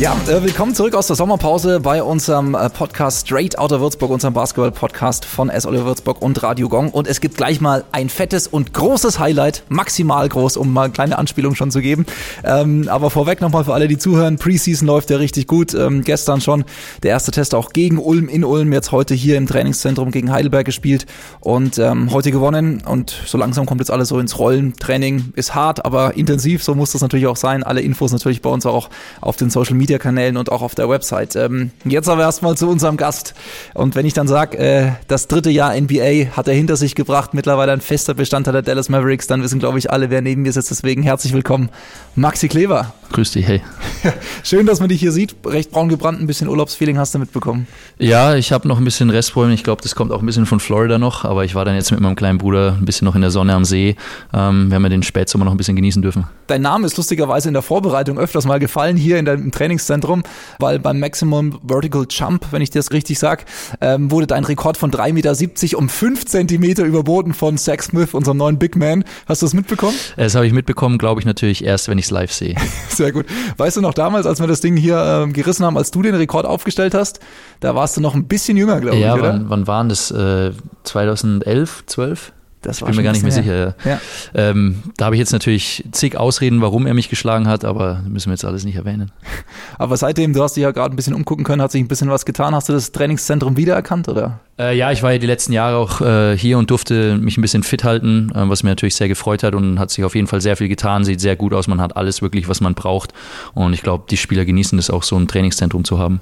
Ja, äh, willkommen zurück aus der Sommerpause bei unserem äh, Podcast Straight Outta Würzburg, unserem Basketball-Podcast von S. Oliver Würzburg und Radio Gong. Und es gibt gleich mal ein fettes und großes Highlight, maximal groß, um mal eine kleine Anspielung schon zu geben. Ähm, aber vorweg nochmal für alle, die zuhören, Preseason läuft ja richtig gut. Ähm, gestern schon der erste Test auch gegen Ulm in Ulm, jetzt heute hier im Trainingszentrum gegen Heidelberg gespielt und ähm, heute gewonnen. Und so langsam kommt jetzt alles so ins Rollen. Training ist hart, aber intensiv, so muss das natürlich auch sein. Alle Infos natürlich bei uns auch auf den Social Media Media-Kanälen und auch auf der Website. Ähm, jetzt aber erstmal zu unserem Gast. Und wenn ich dann sage, äh, das dritte Jahr NBA hat er hinter sich gebracht, mittlerweile ein fester Bestandteil der Dallas Mavericks, dann wissen, glaube ich, alle, wer neben mir sitzt. Deswegen herzlich willkommen, Maxi Kleber. Grüß dich, hey. Schön, dass man dich hier sieht. Recht braun gebrannt, ein bisschen Urlaubsfeeling hast du mitbekommen. Ja, ich habe noch ein bisschen Restbäume. Ich glaube, das kommt auch ein bisschen von Florida noch. Aber ich war dann jetzt mit meinem kleinen Bruder ein bisschen noch in der Sonne am See. Ähm, wir haben ja den Spätsommer noch ein bisschen genießen dürfen. Dein Name ist lustigerweise in der Vorbereitung öfters mal gefallen hier in deinem Trainingszentrum, weil beim Maximum Vertical Jump, wenn ich das richtig sage, ähm, wurde dein Rekord von 3,70 Meter um 5 Zentimeter überboten von Zach Smith, unserem neuen Big Man. Hast du das mitbekommen? Das habe ich mitbekommen, glaube ich natürlich erst, wenn ich es live sehe. Sehr gut. Weißt du noch damals, als wir das Ding hier ähm, gerissen haben, als du den Rekord aufgestellt hast, da warst du noch ein bisschen jünger, glaube ja, ich, oder? Wann, wann waren das? Äh, 2011, 12? Das ich bin mir gar nicht mehr sicher. Ja. Ähm, da habe ich jetzt natürlich zig Ausreden, warum er mich geschlagen hat, aber müssen wir jetzt alles nicht erwähnen. Aber seitdem, du hast dich ja gerade ein bisschen umgucken können, hat sich ein bisschen was getan. Hast du das Trainingszentrum wiedererkannt, oder? Äh, ja, ich war ja die letzten Jahre auch äh, hier und durfte mich ein bisschen fit halten, äh, was mir natürlich sehr gefreut hat und hat sich auf jeden Fall sehr viel getan, sieht sehr gut aus, man hat alles wirklich, was man braucht und ich glaube, die Spieler genießen das auch, so ein Trainingszentrum zu haben.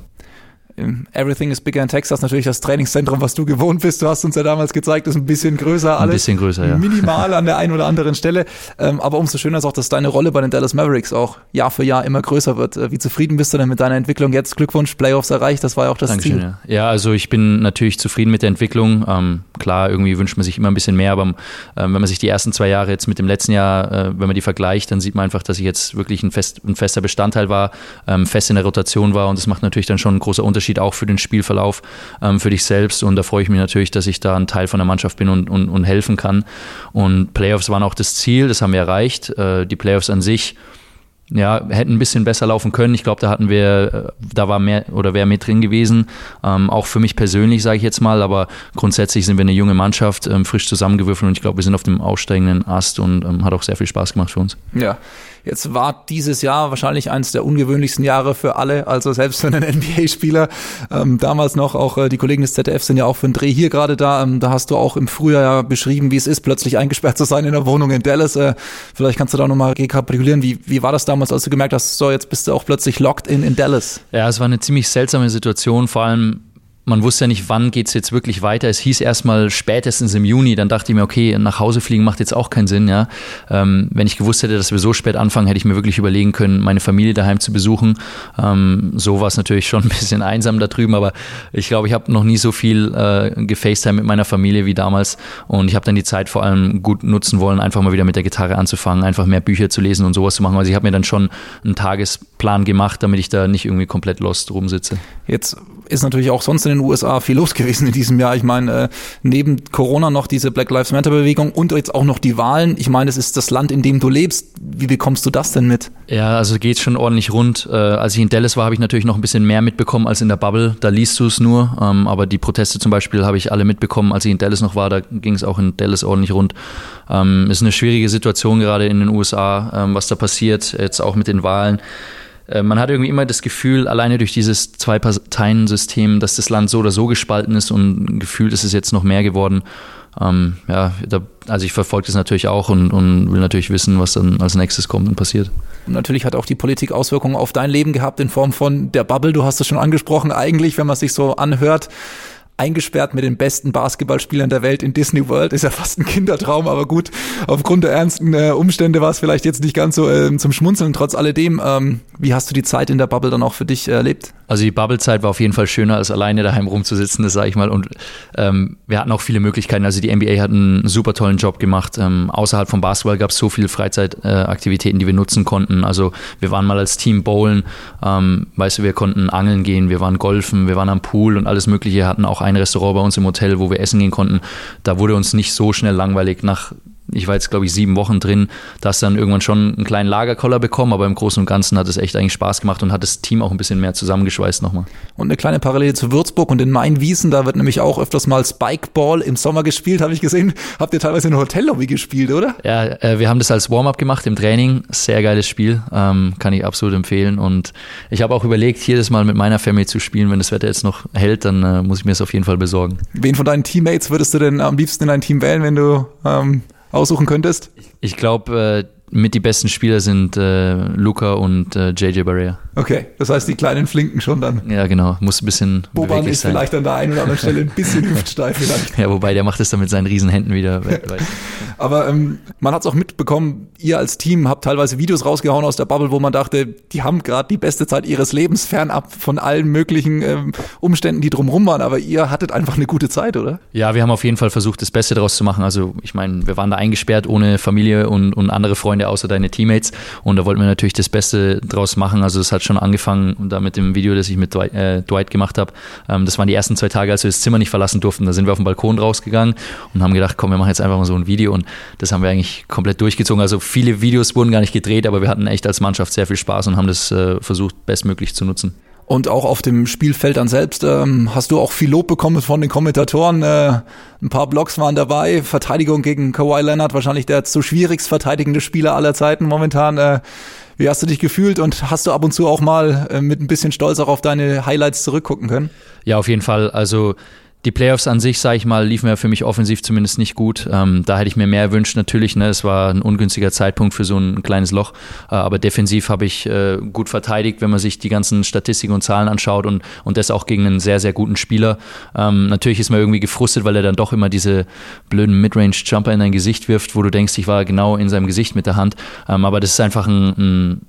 Everything is Bigger in Texas, natürlich das Trainingszentrum, was du gewohnt bist. Du hast uns ja damals gezeigt, ist ein bisschen größer alles. Ein bisschen größer, ja. Minimal an der einen oder anderen Stelle. Ähm, aber umso schöner ist auch, dass deine Rolle bei den Dallas Mavericks auch Jahr für Jahr immer größer wird. Äh, wie zufrieden bist du denn mit deiner Entwicklung jetzt? Glückwunsch, Playoffs erreicht, das war ja auch das Dankeschön, Ziel. Ja. ja. also ich bin natürlich zufrieden mit der Entwicklung. Ähm, klar, irgendwie wünscht man sich immer ein bisschen mehr, aber ähm, wenn man sich die ersten zwei Jahre jetzt mit dem letzten Jahr, äh, wenn man die vergleicht, dann sieht man einfach, dass ich jetzt wirklich ein, fest, ein fester Bestandteil war, ähm, fest in der Rotation war und das macht natürlich dann schon einen großen Unterschied auch für den Spiel Spielverlauf ähm, für dich selbst. Und da freue ich mich natürlich, dass ich da ein Teil von der Mannschaft bin und, und, und helfen kann. Und Playoffs waren auch das Ziel, das haben wir erreicht. Äh, die Playoffs an sich ja, hätten ein bisschen besser laufen können. Ich glaube, da hatten wir, äh, da war mehr oder wäre mehr drin gewesen. Ähm, auch für mich persönlich, sage ich jetzt mal, aber grundsätzlich sind wir eine junge Mannschaft, ähm, frisch zusammengewürfelt und ich glaube, wir sind auf dem aussteigenden Ast und ähm, hat auch sehr viel Spaß gemacht für uns. Ja, Jetzt war dieses Jahr wahrscheinlich eines der ungewöhnlichsten Jahre für alle, also selbst für einen NBA-Spieler. Ähm, damals noch, auch äh, die Kollegen des ZDF sind ja auch für einen Dreh hier gerade da. Ähm, da hast du auch im Frühjahr ja beschrieben, wie es ist, plötzlich eingesperrt zu sein in der Wohnung in Dallas. Äh, vielleicht kannst du da nochmal rekapitulieren. Wie, wie war das damals, als du gemerkt hast, so jetzt bist du auch plötzlich locked in in Dallas? Ja, es war eine ziemlich seltsame Situation, vor allem man wusste ja nicht, wann geht es jetzt wirklich weiter. Es hieß erstmal spätestens im Juni. Dann dachte ich mir, okay, nach Hause fliegen macht jetzt auch keinen Sinn. Ja? Ähm, wenn ich gewusst hätte, dass wir so spät anfangen, hätte ich mir wirklich überlegen können, meine Familie daheim zu besuchen. Ähm, so war es natürlich schon ein bisschen einsam da drüben, aber ich glaube, ich habe noch nie so viel äh, gefacetime mit meiner Familie wie damals. Und ich habe dann die Zeit vor allem gut nutzen wollen, einfach mal wieder mit der Gitarre anzufangen, einfach mehr Bücher zu lesen und sowas zu machen. Also ich habe mir dann schon einen Tagesplan gemacht, damit ich da nicht irgendwie komplett lost rumsitze. Jetzt ist natürlich auch sonst in den USA viel los gewesen in diesem Jahr. Ich meine, äh, neben Corona noch diese Black Lives Matter Bewegung und jetzt auch noch die Wahlen. Ich meine, es ist das Land, in dem du lebst. Wie bekommst du das denn mit? Ja, also geht schon ordentlich rund. Äh, als ich in Dallas war, habe ich natürlich noch ein bisschen mehr mitbekommen als in der Bubble. Da liest du es nur. Ähm, aber die Proteste zum Beispiel habe ich alle mitbekommen, als ich in Dallas noch war. Da ging es auch in Dallas ordentlich rund. Ähm, ist eine schwierige Situation gerade in den USA, ähm, was da passiert. Jetzt auch mit den Wahlen. Äh, man hat irgendwie immer das Gefühl, alleine durch dieses Zwei-Parteien-System, dass das Land so oder so gespalten ist und gefühlt ist es jetzt noch mehr geworden. Ähm, ja, da, also ich verfolge das natürlich auch und, und, will natürlich wissen, was dann als nächstes kommt und passiert. Natürlich hat auch die Politik Auswirkungen auf dein Leben gehabt in Form von der Bubble. Du hast es schon angesprochen. Eigentlich, wenn man sich so anhört, eingesperrt mit den besten Basketballspielern der Welt in Disney World. Ist ja fast ein Kindertraum, aber gut, aufgrund der ernsten äh, Umstände war es vielleicht jetzt nicht ganz so äh, zum Schmunzeln. Trotz alledem, ähm, wie hast du die Zeit in der Bubble dann auch für dich erlebt? Also die Bubble-Zeit war auf jeden Fall schöner, als alleine daheim rumzusitzen, das sage ich mal. Und ähm, wir hatten auch viele Möglichkeiten. Also die NBA hat einen super tollen Job gemacht. Ähm, außerhalb vom Basketball gab es so viele Freizeitaktivitäten, äh, die wir nutzen konnten. Also wir waren mal als Team bowlen, ähm, weißt du, wir konnten angeln gehen, wir waren golfen, wir waren am Pool und alles Mögliche. Hatten auch ein Restaurant bei uns im Hotel, wo wir essen gehen konnten. Da wurde uns nicht so schnell langweilig nach ich war jetzt, glaube ich, sieben Wochen drin. Da hast dann irgendwann schon einen kleinen Lagerkoller bekommen, aber im Großen und Ganzen hat es echt eigentlich Spaß gemacht und hat das Team auch ein bisschen mehr zusammengeschweißt nochmal. Und eine kleine Parallele zu Würzburg und in Mainwiesen, da wird nämlich auch öfters mal Spikeball im Sommer gespielt, habe ich gesehen. Habt ihr teilweise in der Hotellobby gespielt, oder? Ja, äh, wir haben das als Warm-up gemacht im Training. Sehr geiles Spiel, ähm, kann ich absolut empfehlen. Und ich habe auch überlegt, hier das mal mit meiner Family zu spielen. Wenn das Wetter jetzt noch hält, dann äh, muss ich mir das auf jeden Fall besorgen. Wen von deinen Teammates würdest du denn am liebsten in dein Team wählen, wenn du ähm, aussuchen könntest? Ich glaube, äh, mit die besten Spieler sind äh, Luca und äh, JJ Barrea. Okay, das heißt die kleinen Flinken schon dann. Ja, genau. Muss ein bisschen Boban ist sein. vielleicht an der einen oder anderen Stelle ein bisschen hüftsteif vielleicht. Ja, wobei der macht es dann mit seinen Riesenhänden wieder. Aber ähm, man hat es auch mitbekommen, ihr als Team habt teilweise Videos rausgehauen aus der Bubble, wo man dachte, die haben gerade die beste Zeit ihres Lebens fernab von allen möglichen ähm, Umständen, die drumherum waren. Aber ihr hattet einfach eine gute Zeit, oder? Ja, wir haben auf jeden Fall versucht, das Beste daraus zu machen. Also ich meine, wir waren da eingesperrt ohne Familie und, und andere Freunde außer deine Teammates. Und da wollten wir natürlich das Beste draus machen. Also es hat schon angefangen da mit dem Video, das ich mit Dwight, äh, Dwight gemacht habe. Ähm, das waren die ersten zwei Tage, als wir das Zimmer nicht verlassen durften. Da sind wir auf den Balkon rausgegangen und haben gedacht, komm, wir machen jetzt einfach mal so ein Video. Und das haben wir eigentlich komplett durchgezogen. Also viele Videos wurden gar nicht gedreht, aber wir hatten echt als Mannschaft sehr viel Spaß und haben das äh, versucht, bestmöglich zu nutzen. Und auch auf dem Spielfeld dann selbst ähm, hast du auch viel Lob bekommen von den Kommentatoren. Äh, ein paar Blogs waren dabei. Verteidigung gegen Kawhi Leonard, wahrscheinlich der zu schwierigst verteidigende Spieler aller Zeiten momentan. Äh, wie hast du dich gefühlt und hast du ab und zu auch mal äh, mit ein bisschen Stolz auch auf deine Highlights zurückgucken können? Ja, auf jeden Fall. Also die Playoffs an sich, sage ich mal, liefen ja für mich offensiv zumindest nicht gut. Ähm, da hätte ich mir mehr erwünscht, natürlich. Ne? Es war ein ungünstiger Zeitpunkt für so ein kleines Loch. Äh, aber defensiv habe ich äh, gut verteidigt, wenn man sich die ganzen Statistiken und Zahlen anschaut und, und das auch gegen einen sehr, sehr guten Spieler. Ähm, natürlich ist man irgendwie gefrustet, weil er dann doch immer diese blöden Midrange-Jumper in dein Gesicht wirft, wo du denkst, ich war genau in seinem Gesicht mit der Hand. Ähm, aber das ist einfach ein, ein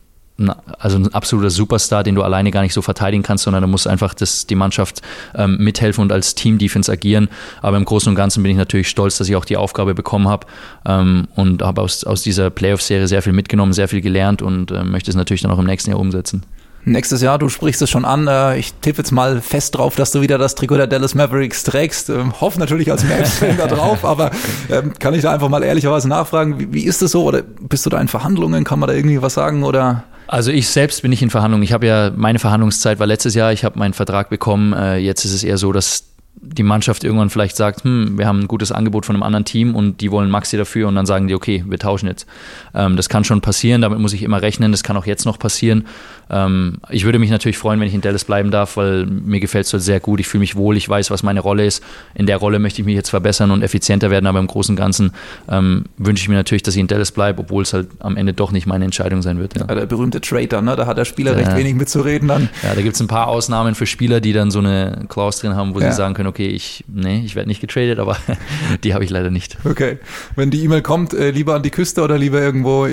also ein absoluter Superstar, den du alleine gar nicht so verteidigen kannst, sondern du musst einfach das, die Mannschaft ähm, mithelfen und als Team-Defense agieren. Aber im Großen und Ganzen bin ich natürlich stolz, dass ich auch die Aufgabe bekommen habe ähm, und habe aus, aus dieser Playoff-Serie sehr viel mitgenommen, sehr viel gelernt und äh, möchte es natürlich dann auch im nächsten Jahr umsetzen. Nächstes Jahr, du sprichst es schon an. Äh, ich tippe jetzt mal fest drauf, dass du wieder das Trikot der Dallas Mavericks trägst. Ähm, hoffe natürlich als Mavs-Fan da drauf, aber ähm, kann ich da einfach mal ehrlicherweise nachfragen, wie ist das so? Oder bist du da in Verhandlungen? Kann man da irgendwie was sagen? Oder? Also ich selbst bin nicht in Verhandlungen. Ich habe ja, meine Verhandlungszeit war letztes Jahr, ich habe meinen Vertrag bekommen. Äh, jetzt ist es eher so, dass die Mannschaft irgendwann vielleicht sagt, hm, wir haben ein gutes Angebot von einem anderen Team und die wollen Maxi dafür und dann sagen die, okay, wir tauschen jetzt. Ähm, das kann schon passieren, damit muss ich immer rechnen, das kann auch jetzt noch passieren. Ähm, ich würde mich natürlich freuen, wenn ich in Dallas bleiben darf, weil mir gefällt es dort sehr gut, ich fühle mich wohl, ich weiß, was meine Rolle ist. In der Rolle möchte ich mich jetzt verbessern und effizienter werden, aber im Großen und Ganzen ähm, wünsche ich mir natürlich, dass ich in Dallas bleibe, obwohl es halt am Ende doch nicht meine Entscheidung sein wird. Ja. der berühmte Trader, ne? da hat der Spieler ja. recht wenig mitzureden dann. Ja, da gibt es ein paar Ausnahmen für Spieler, die dann so eine Clause drin haben, wo ja. sie sagen können, okay, ich, nee, ich werde nicht getradet, aber die habe ich leider nicht. Okay. Wenn die E-Mail kommt, äh, lieber an die Küste oder lieber irgendwo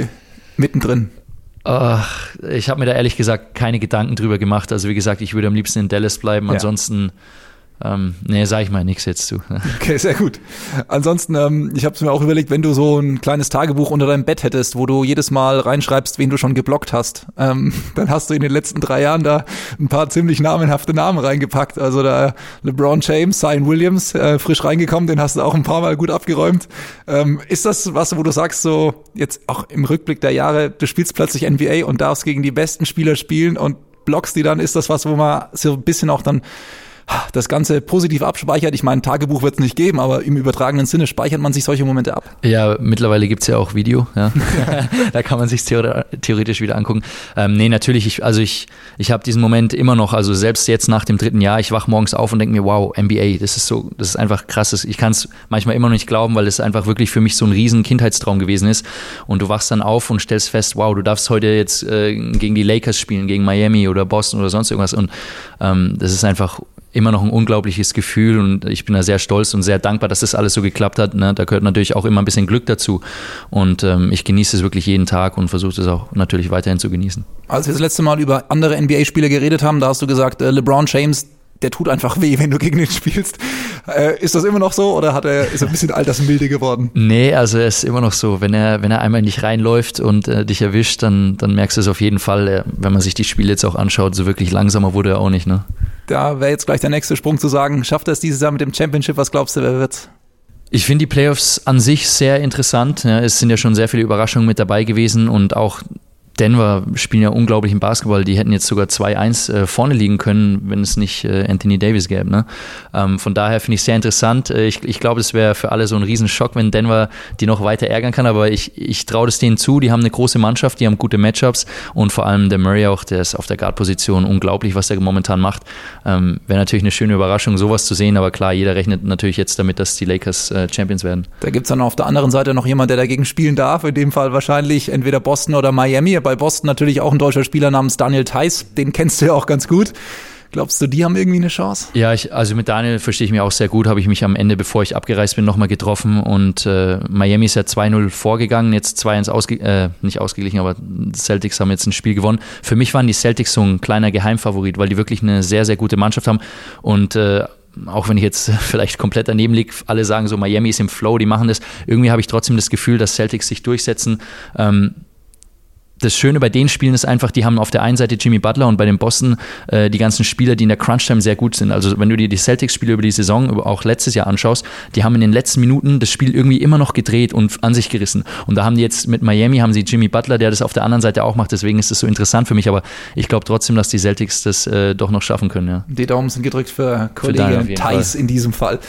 mittendrin? Ach, ich habe mir da ehrlich gesagt keine Gedanken drüber gemacht. Also wie gesagt, ich würde am liebsten in Dallas bleiben. Ansonsten ähm, nee, sag ich mal nichts jetzt zu. Okay, sehr gut. Ansonsten, ähm, ich habe es mir auch überlegt, wenn du so ein kleines Tagebuch unter deinem Bett hättest, wo du jedes Mal reinschreibst, wen du schon geblockt hast, ähm, dann hast du in den letzten drei Jahren da ein paar ziemlich namenhafte Namen reingepackt. Also da LeBron James, Zion Williams, äh, frisch reingekommen, den hast du auch ein paar Mal gut abgeräumt. Ähm, ist das was, wo du sagst, so jetzt auch im Rückblick der Jahre, du spielst plötzlich NBA und darfst gegen die besten Spieler spielen und blockst die dann, ist das was, wo man so ein bisschen auch dann das Ganze positiv abspeichert. Ich meine, Tagebuch wird es nicht geben, aber im übertragenen Sinne speichert man sich solche Momente ab. Ja, mittlerweile gibt es ja auch Video. Ja. da kann man sich theoretisch wieder angucken. Ähm, nee, natürlich, ich, also ich, ich habe diesen Moment immer noch, also selbst jetzt nach dem dritten Jahr, ich wach morgens auf und denke mir, wow, NBA, das ist so, das ist einfach krasses. Ich kann es manchmal immer noch nicht glauben, weil es einfach wirklich für mich so ein riesen Kindheitstraum gewesen ist. Und du wachst dann auf und stellst fest, wow, du darfst heute jetzt äh, gegen die Lakers spielen, gegen Miami oder Boston oder sonst irgendwas. Und ähm, das ist einfach immer noch ein unglaubliches Gefühl und ich bin da sehr stolz und sehr dankbar, dass das alles so geklappt hat. Ne? Da gehört natürlich auch immer ein bisschen Glück dazu und ähm, ich genieße es wirklich jeden Tag und versuche es auch natürlich weiterhin zu genießen. Als wir das letzte Mal über andere NBA-Spieler geredet haben, da hast du gesagt, äh, LeBron James, der tut einfach weh, wenn du gegen ihn spielst. Äh, ist das immer noch so oder hat er, ist er ein bisschen altersmilde geworden? Nee, also er ist immer noch so. Wenn er, wenn er einmal nicht reinläuft und äh, dich erwischt, dann, dann merkst du es auf jeden Fall. Er, wenn man sich die Spiele jetzt auch anschaut, so wirklich langsamer wurde er auch nicht. Ne? Da wäre jetzt gleich der nächste Sprung zu sagen, schafft er es dieses Jahr mit dem Championship? Was glaubst du, wer wird's? Ich finde die Playoffs an sich sehr interessant. Ja, es sind ja schon sehr viele Überraschungen mit dabei gewesen und auch Denver spielen ja unglaublichen Basketball. Die hätten jetzt sogar 2-1 äh, vorne liegen können, wenn es nicht äh, Anthony Davis gäbe. Ne? Ähm, von daher finde ich sehr interessant. Äh, ich, ich glaube, es wäre für alle so ein Riesenschock, wenn Denver die noch weiter ärgern kann. Aber ich, ich traue das denen zu. Die haben eine große Mannschaft, die haben gute Matchups und vor allem der Murray auch, der ist auf der Guard-Position unglaublich, was er momentan macht. Ähm, wäre natürlich eine schöne Überraschung, sowas zu sehen. Aber klar, jeder rechnet natürlich jetzt damit, dass die Lakers Champions werden. Da gibt es dann auf der anderen Seite noch jemand, der dagegen spielen darf. In dem Fall wahrscheinlich entweder Boston oder Miami bei Boston natürlich auch ein deutscher Spieler namens Daniel Theiss. Den kennst du ja auch ganz gut. Glaubst du, die haben irgendwie eine Chance? Ja, ich, also mit Daniel verstehe ich mich auch sehr gut. Habe ich mich am Ende, bevor ich abgereist bin, nochmal getroffen. Und äh, Miami ist ja 2-0 vorgegangen, jetzt 2-1 ausge äh, nicht ausgeglichen, aber Celtics haben jetzt ein Spiel gewonnen. Für mich waren die Celtics so ein kleiner Geheimfavorit, weil die wirklich eine sehr, sehr gute Mannschaft haben. Und äh, auch wenn ich jetzt vielleicht komplett daneben liege, alle sagen so, Miami ist im Flow, die machen das. Irgendwie habe ich trotzdem das Gefühl, dass Celtics sich durchsetzen. Ähm, das Schöne bei den Spielen ist einfach, die haben auf der einen Seite Jimmy Butler und bei den Boston äh, die ganzen Spieler, die in der Crunch-Time sehr gut sind. Also wenn du dir die Celtics-Spiele über die Saison, auch letztes Jahr anschaust, die haben in den letzten Minuten das Spiel irgendwie immer noch gedreht und an sich gerissen. Und da haben die jetzt mit Miami, haben sie Jimmy Butler, der das auf der anderen Seite auch macht. Deswegen ist das so interessant für mich. Aber ich glaube trotzdem, dass die Celtics das äh, doch noch schaffen können. Ja. Die Daumen sind gedrückt für Kollege Thais in diesem Fall.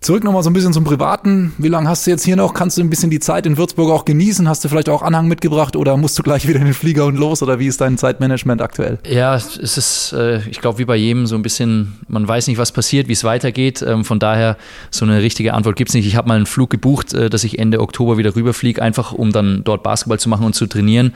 Zurück nochmal so ein bisschen zum Privaten. Wie lange hast du jetzt hier noch? Kannst du ein bisschen die Zeit in Würzburg auch genießen? Hast du vielleicht auch Anhang mitgebracht oder musst du gleich wieder in den Flieger und los? Oder wie ist dein Zeitmanagement aktuell? Ja, es ist, äh, ich glaube, wie bei jedem so ein bisschen, man weiß nicht, was passiert, wie es weitergeht. Ähm, von daher, so eine richtige Antwort gibt es nicht. Ich habe mal einen Flug gebucht, äh, dass ich Ende Oktober wieder rüberfliege, einfach um dann dort Basketball zu machen und zu trainieren.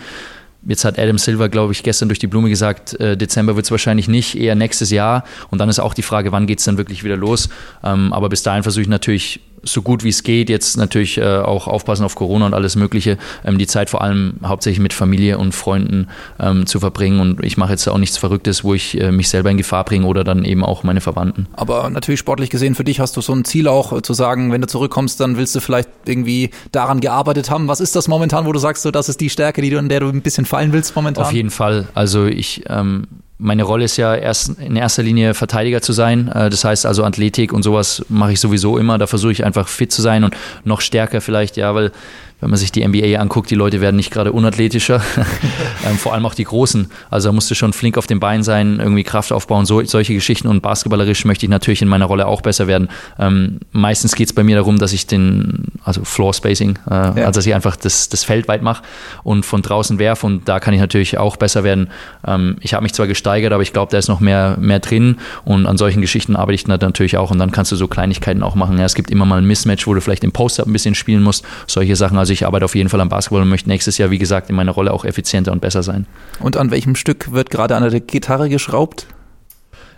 Jetzt hat Adam Silver, glaube ich, gestern durch die Blume gesagt, äh, Dezember wird es wahrscheinlich nicht, eher nächstes Jahr. Und dann ist auch die Frage, wann geht es dann wirklich wieder los. Ähm, aber bis dahin versuche ich natürlich so gut wie es geht, jetzt natürlich äh, auch aufpassen auf Corona und alles Mögliche, ähm, die Zeit vor allem hauptsächlich mit Familie und Freunden ähm, zu verbringen. Und ich mache jetzt auch nichts Verrücktes, wo ich äh, mich selber in Gefahr bringe oder dann eben auch meine Verwandten. Aber natürlich sportlich gesehen für dich hast du so ein Ziel auch äh, zu sagen, wenn du zurückkommst, dann willst du vielleicht irgendwie daran gearbeitet haben. Was ist das momentan, wo du sagst, so, das ist die Stärke, die du, in der du ein bisschen fallen willst momentan? Auf jeden Fall. Also ich ähm, meine Rolle ist ja erst in erster Linie Verteidiger zu sein. Äh, das heißt also Athletik und sowas mache ich sowieso immer. Da versuche ich einfach fit zu sein und noch stärker vielleicht, ja, weil wenn man sich die NBA anguckt, die Leute werden nicht gerade unathletischer, ähm, vor allem auch die Großen. Also da musst du schon flink auf den Beinen sein, irgendwie Kraft aufbauen, so, solche Geschichten. Und basketballerisch möchte ich natürlich in meiner Rolle auch besser werden. Ähm, meistens geht es bei mir darum, dass ich den, also Floor Spacing, äh, ja. also dass ich einfach das, das Feld weit mache und von draußen werfe. Und da kann ich natürlich auch besser werden. Ähm, ich habe mich zwar gesteigert, aber ich glaube, da ist noch mehr, mehr drin. Und an solchen Geschichten arbeite ich natürlich auch. Und dann kannst du so Kleinigkeiten auch machen. Ja, es gibt immer mal ein Mismatch, wo du vielleicht im Post-Up ein bisschen spielen musst. Solche Sachen. Also ich arbeite auf jeden Fall am Basketball und möchte nächstes Jahr, wie gesagt, in meiner Rolle auch effizienter und besser sein. Und an welchem Stück wird gerade an der Gitarre geschraubt?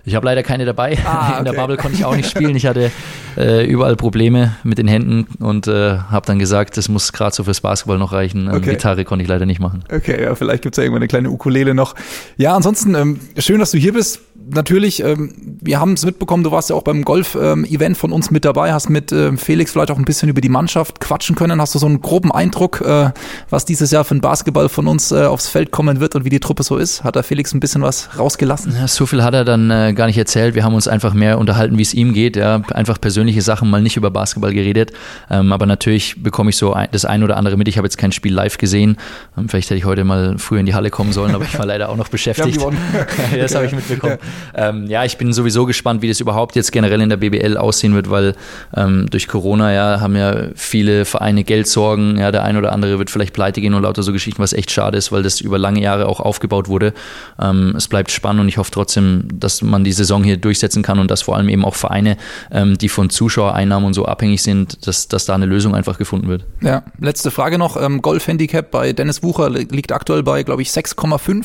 Ich habe leider keine dabei. Ah, okay. In der Bubble konnte ich auch nicht spielen. Ich hatte äh, überall Probleme mit den Händen und äh, habe dann gesagt, das muss gerade so fürs Basketball noch reichen. Ähm, okay. Gitarre konnte ich leider nicht machen. Okay, ja, vielleicht gibt es ja irgendwann eine kleine Ukulele noch. Ja, ansonsten ähm, schön, dass du hier bist natürlich, ähm, wir haben es mitbekommen, du warst ja auch beim Golf-Event ähm, von uns mit dabei, hast mit äh, Felix vielleicht auch ein bisschen über die Mannschaft quatschen können. Hast du so einen groben Eindruck, äh, was dieses Jahr für ein Basketball von uns äh, aufs Feld kommen wird und wie die Truppe so ist? Hat da Felix ein bisschen was rausgelassen? Ja, so viel hat er dann äh, gar nicht erzählt. Wir haben uns einfach mehr unterhalten, wie es ihm geht. Ja. Einfach persönliche Sachen, mal nicht über Basketball geredet. Ähm, aber natürlich bekomme ich so ein, das ein oder andere mit. Ich habe jetzt kein Spiel live gesehen. Ähm, vielleicht hätte ich heute mal früher in die Halle kommen sollen, aber ich war leider auch noch beschäftigt. das habe ich mitbekommen. Ja. Ähm, ja, ich bin sowieso gespannt, wie das überhaupt jetzt generell in der BBL aussehen wird, weil ähm, durch Corona ja haben ja viele Vereine Geldsorgen. Ja, der ein oder andere wird vielleicht pleite gehen und lauter so Geschichten, was echt schade ist, weil das über lange Jahre auch aufgebaut wurde. Ähm, es bleibt spannend und ich hoffe trotzdem, dass man die Saison hier durchsetzen kann und dass vor allem eben auch Vereine, ähm, die von Zuschauereinnahmen und so abhängig sind, dass, dass da eine Lösung einfach gefunden wird. Ja, letzte Frage noch. Ähm, Golf-Handicap bei Dennis Wucher liegt aktuell bei, glaube ich, 6,5.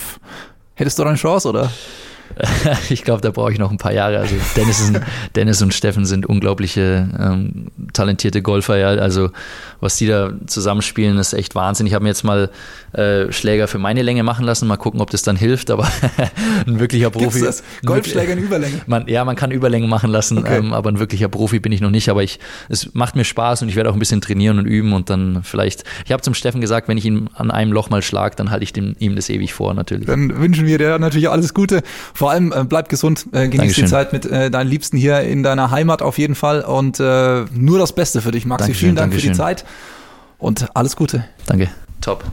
Hättest du da eine Chance, oder? ich glaube, da brauche ich noch ein paar Jahre. Also Dennis, ist, Dennis und Steffen sind unglaubliche ähm, talentierte Golfer. Ja. Also was die da zusammenspielen, ist echt Wahnsinn. Ich habe mir jetzt mal äh, Schläger für meine Länge machen lassen. Mal gucken, ob das dann hilft. Aber ein wirklicher Profi. Gibt's das? Golfschläger in Überlänge? Man, ja, man kann Überlängen machen lassen. Okay. Ähm, aber ein wirklicher Profi bin ich noch nicht. Aber ich, es macht mir Spaß und ich werde auch ein bisschen trainieren und üben und dann vielleicht. Ich habe zum Steffen gesagt, wenn ich ihn an einem Loch mal schlage, dann halte ich dem, ihm das ewig vor natürlich. Dann wünschen wir dir natürlich alles Gute Vor allem äh, bleib gesund, äh, genieß Dankeschön. die Zeit mit äh, deinen Liebsten hier in deiner Heimat auf jeden Fall und äh, nur das Beste für dich, Maxi. Dankeschön, Vielen Dank für die Dankeschön. Zeit und alles Gute. Danke. Top.